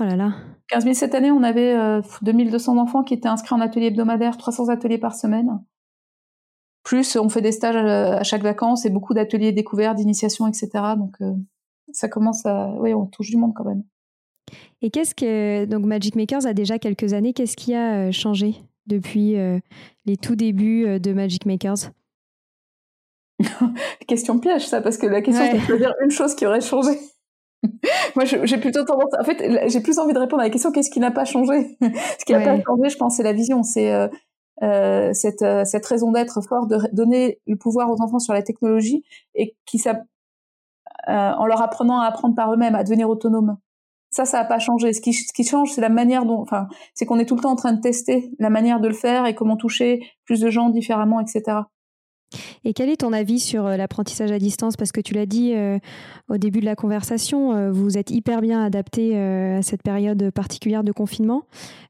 Speaker 1: Oh là là.
Speaker 2: 15 000 cette année, on avait euh, 2200 enfants qui étaient inscrits en atelier hebdomadaire, 300 ateliers par semaine. Plus on fait des stages à, chaque vacances et beaucoup d'ateliers découverts, d'initiation, etc. Donc ça commence à, oui, on touche du monde quand même.
Speaker 1: Et qu'est-ce que donc Magic Makers a déjà quelques années Qu'est-ce qui a changé depuis les tout débuts de Magic Makers?
Speaker 2: Question piège, ça, parce que la question, c'est de dire une chose qui aurait changé. Moi, j'ai plutôt tendance. En fait, j'ai plus envie de répondre à la question qu'est-ce qui n'a pas changé? Ce qui n'a pas changé, je pense, c'est la vision. C'est euh, euh, cette, euh, cette raison d'être forte de donner le pouvoir aux enfants sur la technologie et qui en leur apprenant à apprendre par eux-mêmes, à devenir autonomes. Ça, ça n'a pas changé. Ce qui, ce qui change, c'est la manière dont, enfin, c'est qu'on est tout le temps en train de tester la manière de le faire et comment toucher plus de gens différemment, etc.
Speaker 1: Et quel est ton avis sur euh, l'apprentissage à distance? Parce que tu l'as dit euh, au début de la conversation, euh, vous êtes hyper bien adapté à cette période particulière de confinement.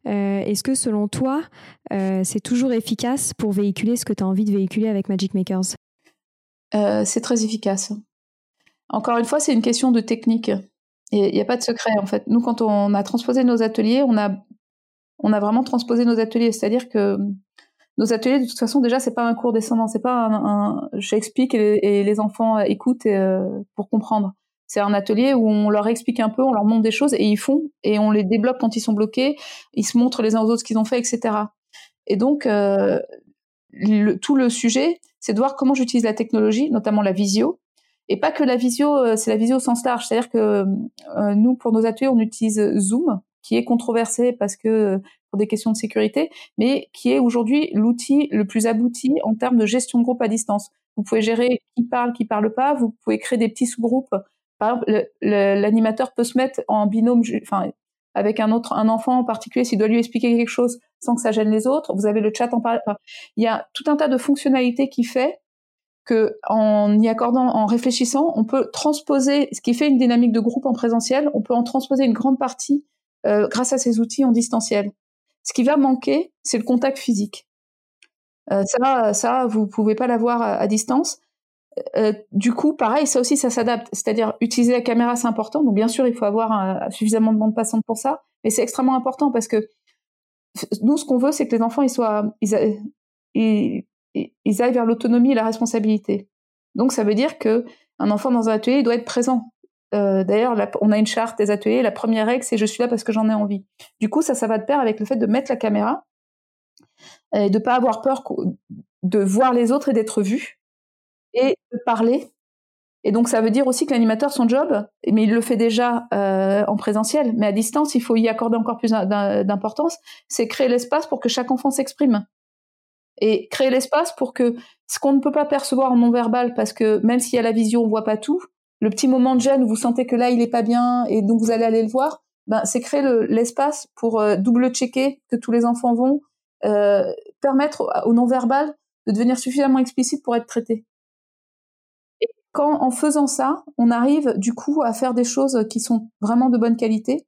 Speaker 1: Est-ce que selon toi, c'est toujours efficace pour véhiculer ce que tu as envie de véhiculer avec Magic Makers?
Speaker 2: C'est très efficace. Encore une fois, c'est une question de technique. Il n'y a pas de secret en fait. Nous, quand on a transposé nos ateliers, on a, vraiment transposé nos ateliers. C'est-à-dire que nos ateliers, de toute façon, déjà, c'est pas un cours descendant, c'est pas un, j'explique et, les enfants écoutent euh, pour comprendre. C'est un atelier où on leur explique un peu, on leur montre des choses et ils font et on les débloque quand ils sont bloqués. Ils se montrent les uns aux autres ce qu'ils ont fait, etc. Et donc, euh, tout le sujet, c'est de voir comment j'utilise la technologie, notamment la visio. Et pas que la visio, euh, c'est la visio au sens large. C'est-à-dire que nous, pour nos ateliers, on utilise Zoom, qui est controversé parce que pour des questions de sécurité, mais qui est aujourd'hui l'outil le plus abouti en termes de gestion de groupe à distance. Vous pouvez gérer qui parle, qui parle pas. Vous pouvez créer des petits sous-groupes. Par exemple, l'animateur peut se mettre en binôme, enfin, avec un autre, un enfant en particulier, s'il doit lui expliquer quelque chose sans que ça gêne les autres. Vous avez le chat en parle. il y a tout un tas de fonctionnalités qui fait en y accordant, en réfléchissant, on peut transposer ce qui fait une dynamique de groupe en présentiel. On peut en transposer une grande partie euh, grâce à ces outils en distanciel. Ce qui va manquer, c'est le contact physique. Euh, ça, ça, vous pouvez pas l'avoir à, distance. Euh, du coup, pareil, ça aussi, ça s'adapte. C'est-à-dire, utiliser la caméra, c'est important. Donc, bien sûr, il faut avoir suffisamment de bande passante pour ça, mais c'est extrêmement important parce que nous, ce qu'on veut, c'est que les enfants, ils soient, aillent vers l'autonomie et la responsabilité. Donc, ça veut dire que un enfant dans un atelier, il doit être présent. Euh, d'ailleurs, on a une charte des ateliers. La première règle, c'est je suis là parce que j'en ai envie. Du coup, ça, ça va de pair avec le fait de mettre la caméra et de pas avoir peur de voir les autres et d'être vu et de parler. Et donc, ça veut dire aussi que l'animateur, son job, mais il le fait déjà euh, en présentiel, mais à distance, il faut y accorder encore plus d'importance, c'est créer l'espace pour que chaque enfant s'exprime. Et créer l'espace pour que ce qu'on ne peut pas percevoir en non-verbal, parce que même s'il y a la vision, on voit pas tout, le petit moment de gêne où vous sentez que là il est pas bien et donc vous allez aller le voir, ben c'est créer l'espace pour euh, double checker que tous les enfants vont, euh, permettre au non-verbal de devenir suffisamment explicite pour être traité. Et quand en faisant ça, on arrive du coup à faire des choses qui sont vraiment de bonne qualité.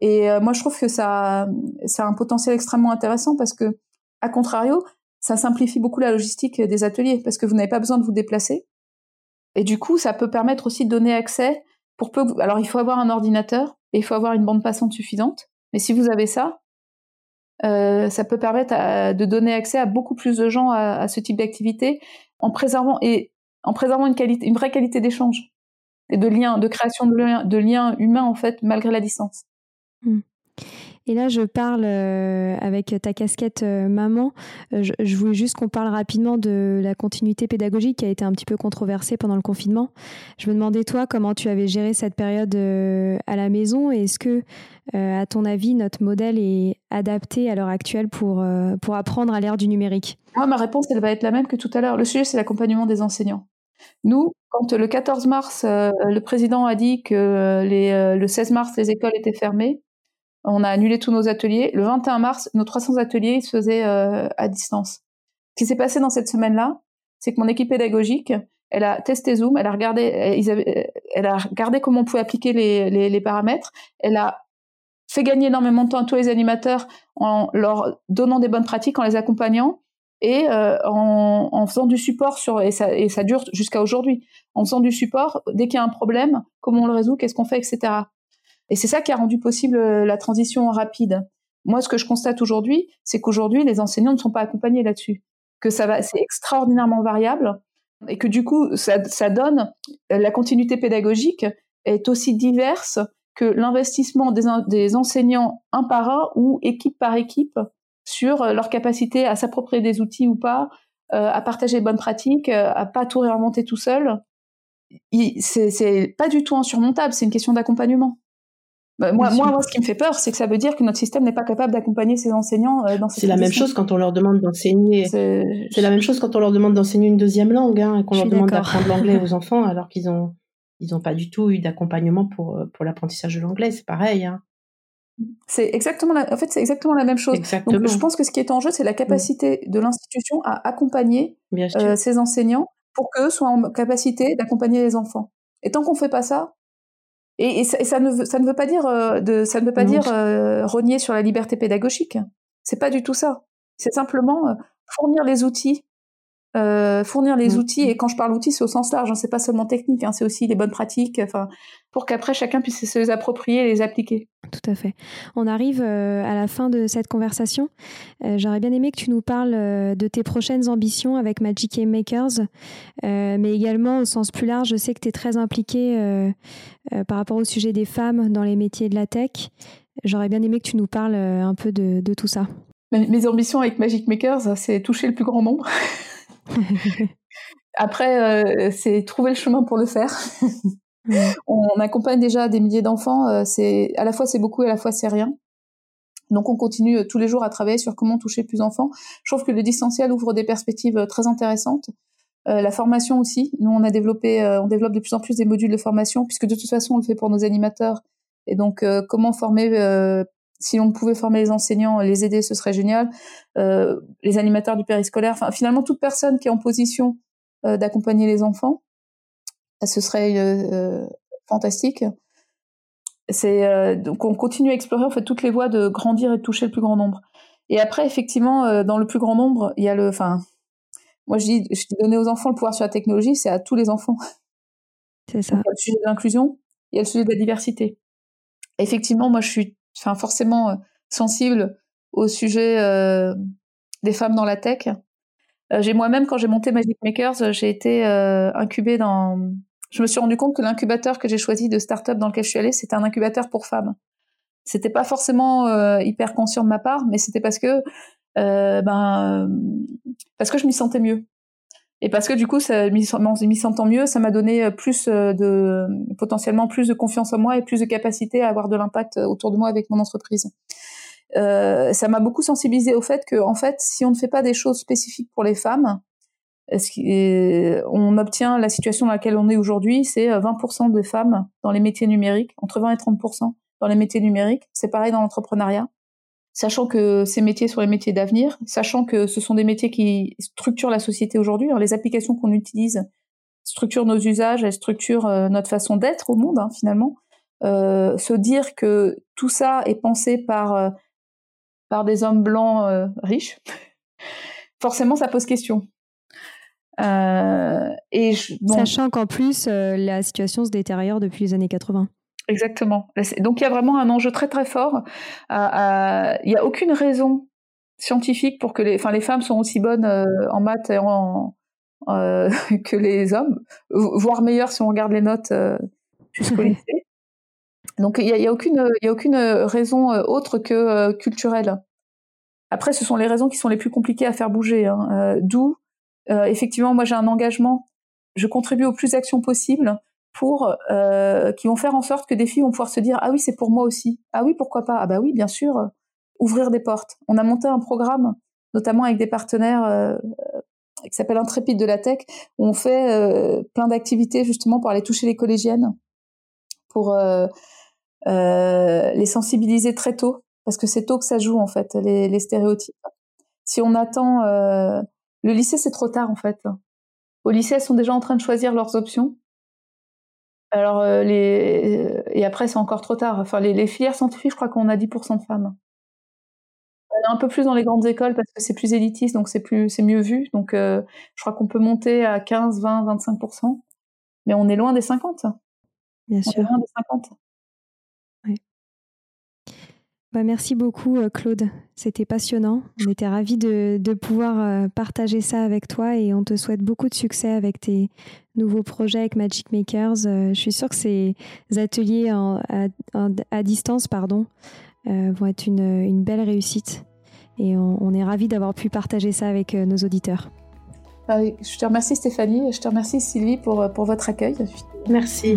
Speaker 2: Et euh, moi je trouve que ça, ça a un potentiel extrêmement intéressant parce que, à contrario, ça simplifie beaucoup la logistique des ateliers parce que vous n'avez pas besoin de vous déplacer et du coup, ça peut permettre aussi de donner accès pour peu. Alors, il faut avoir un ordinateur et il faut avoir une bande passante suffisante. Mais si vous avez ça, euh, ça peut permettre de donner accès à beaucoup plus de gens à, ce type d'activité en préservant et en préservant une vraie qualité d'échange et de lien, de création de liens, de liens humains en fait malgré la distance.
Speaker 1: Mmh. Et là, je parle euh, avec ta casquette euh, maman. Euh, je, voulais juste qu'on parle rapidement de la continuité pédagogique qui a été un petit peu controversée pendant le confinement. Je me demandais, toi, comment tu avais géré cette période à la maison? Et est-ce que, à ton avis, notre modèle est adapté à l'heure actuelle pour, pour apprendre à l'ère du numérique?
Speaker 2: Moi, ma réponse, elle va être la même que tout à l'heure. Le sujet, c'est l'accompagnement des enseignants. Nous, quand le 14 mars, le président a dit que le 16 mars, les écoles étaient fermées, on a annulé tous nos ateliers. Le 21 mars, nos 300 ateliers se faisaient euh, à distance. Ce qui s'est passé dans cette semaine-là, c'est que mon équipe pédagogique, elle a testé Zoom, elle a regardé, elle a regardé comment on pouvait appliquer les, paramètres, elle a fait gagner énormément de temps à tous les animateurs en leur donnant des bonnes pratiques, en les accompagnant et euh, en, faisant du support sur et ça, et ça dure jusqu'à aujourd'hui en faisant du support dès qu'il y a un problème comment on le résout qu'est-ce qu'on fait etc et c'est ça qui a rendu possible euh, la transition rapide. Moi, ce que je constate aujourd'hui, c'est qu'aujourd'hui, les enseignants ne sont pas accompagnés là-dessus. que ça va, c'est extraordinairement variable et que du coup, ça, ça donne la continuité pédagogique est aussi diverse que l'investissement des, enseignants un par un ou équipe par équipe sur leur capacité à s'approprier des outils ou pas, euh, à partager de bonnes pratiques, euh, à pas tout réinventer tout seul. C'est pas du tout insurmontable, c'est une question d'accompagnement. Bah, moi, moi, ce qui me fait peur, c'est que ça veut dire que notre système n'est pas capable d'accompagner ses enseignants euh, dans
Speaker 3: C'est la même chose quand on leur demande d'enseigner. C'est la même chose quand on leur demande d'enseigner une deuxième langue, hein, qu'on leur demande d'apprendre l'anglais aux enfants, alors qu'ils ont ils n'ont pas du tout eu d'accompagnement pour euh, pour l'apprentissage de l'anglais. C'est pareil. Hein.
Speaker 2: C'est exactement la, en fait, c'est exactement la même chose. Exactement. Donc, je pense que ce qui est en jeu, c'est la capacité de l'institution à accompagner euh, ses enseignants pour qu'eux soient en capacité d'accompagner les enfants. Et tant qu'on fait pas ça, et, et, ça, ne veut, ça ne veut pas dire euh, de, ça ne veut pas dire euh, renier sur la liberté pédagogique. C'est pas du tout ça. C'est simplement euh, fournir les outils euh, fournir les mmh. outils, et quand je parle outils, c'est au sens large, hein, c'est pas seulement technique, hein, c'est aussi les bonnes pratiques, enfin, pour qu'après chacun puisse se les approprier et les appliquer.
Speaker 1: Tout à fait. On arrive euh, à la fin de cette conversation. Euh, j'aurais bien aimé que tu nous parles de tes prochaines ambitions avec Magic Game Makers, mais également au sens plus large, je sais que tu es très impliqué par rapport au sujet des femmes dans les métiers de la tech. J'aurais bien aimé que tu nous parles un peu de, de tout ça.
Speaker 2: Mes ambitions avec Magic Makers, c'est toucher le plus grand nombre. Après, euh, c'est trouver le chemin pour le faire. on accompagne déjà des milliers d'enfants. Euh, c'est à la fois c'est beaucoup, et à la fois c'est rien. Donc on continue euh, tous les jours à travailler sur comment toucher plus d'enfants. Je trouve que le distanciel ouvre des perspectives très intéressantes. la formation aussi. Nous on a développé, on développe de plus en plus des modules de formation puisque de toute façon on le fait pour nos animateurs. Et donc comment former si on pouvait former les enseignants, les aider, ce serait génial. Euh, les animateurs du périscolaire, enfin finalement toute personne qui est en position euh, d'accompagner les enfants, ce serait euh, fantastique. C'est donc on continue à explorer en fait toutes les voies de grandir et de toucher le plus grand nombre. Et après effectivement dans le plus grand nombre, il y a le, enfin moi je dis, je dis donner aux enfants le pouvoir sur la technologie, c'est à tous les enfants.
Speaker 1: C'est ça. il
Speaker 2: y a le sujet de l'inclusion, il y a le sujet de la diversité. Effectivement, moi je suis enfin forcément euh, sensible au sujet euh, des femmes dans la tech. Euh, j'ai moi-même quand j'ai monté Magic Makers, j'ai été incubée dans. Je me suis rendu compte que l'incubateur que j'ai choisi de start-up dans lequel je suis allée, c'était un incubateur pour femmes. C'était pas forcément hyper conscient de ma part, mais c'était parce que ben parce que je m'y sentais mieux. Et parce que du coup, ça m'y sentant mieux, ça m'a donné euh, plus euh, de potentiellement plus de confiance en moi et plus de capacité à avoir de l'impact euh, autour de moi avec mon entreprise. Euh, ça m'a beaucoup sensibilisé au fait que, en fait, si on ne fait pas des choses spécifiques pour les femmes, on obtient la situation dans laquelle on est aujourd'hui, c'est 20% des femmes dans les métiers numériques, entre 20 et 30% dans les métiers numériques. C'est pareil dans l'entrepreneuriat sachant que ces métiers sont les métiers d'avenir, sachant que ce sont des métiers qui structurent la société aujourd'hui. Les applications qu'on utilise structurent nos usages, elles structurent euh, notre façon d'être au monde hein, finalement. Euh, se dire que tout ça est pensé par euh, par des hommes blancs riches, forcément ça pose question.
Speaker 1: et Sachant qu'en plus la situation se détériore depuis les années 80.
Speaker 2: Exactement. Donc il y a vraiment un enjeu très très fort. il n'y a aucune raison scientifique pour que les, enfin les femmes sont aussi bonnes euh, en maths et en, euh, que les hommes, voire meilleures si on regarde les notes euh, jusqu'au lycée. Donc il n'y a, a, aucune, il y a aucune raison autre que culturelle. Après, ce sont les raisons qui sont les plus compliquées à faire bouger. Hein. D'où, effectivement, moi j'ai un engagement. Je contribue au plus d'actions possibles pour euh, qui vont faire en sorte que des filles vont pouvoir se dire ah oui c'est pour moi aussi. Ah oui pourquoi pas? Ah bah oui bien sûr. Euh, ouvrir des portes. On a monté un programme notamment avec des partenaires euh, qui s'appelle Intrépide de la tech où on fait euh, plein d'activités justement pour aller toucher les collégiennes pour les sensibiliser très tôt parce que c'est tôt que ça joue en fait les, stéréotypes. Si on attend le lycée c'est trop tard en fait. Au lycée elles sont déjà en train de choisir leurs options alors, euh, les... et après, c'est encore trop tard. Enfin, les, les filières scientifiques, je crois qu'on a 10% de femmes. Un peu plus dans les grandes écoles parce que c'est plus élitiste, donc c'est plus, c'est mieux vu. Donc, euh, je crois qu'on peut monter à 15, 20, 25%. Mais on est loin des 50.
Speaker 1: Bien
Speaker 2: on
Speaker 1: sûr.
Speaker 2: Est loin des 50.
Speaker 1: Bah, merci beaucoup Claude, c'était passionnant. On était ravis de, pouvoir partager ça avec toi et on te souhaite beaucoup de succès avec tes nouveaux projets avec Magic Makers. Je suis sûre que ces ateliers à, distance pardon, vont être une, belle réussite et on, est ravis d'avoir pu partager ça avec nos auditeurs.
Speaker 2: Bah, je te remercie Stéphanie, je te remercie Sylvie pour, pour votre accueil.
Speaker 3: Merci.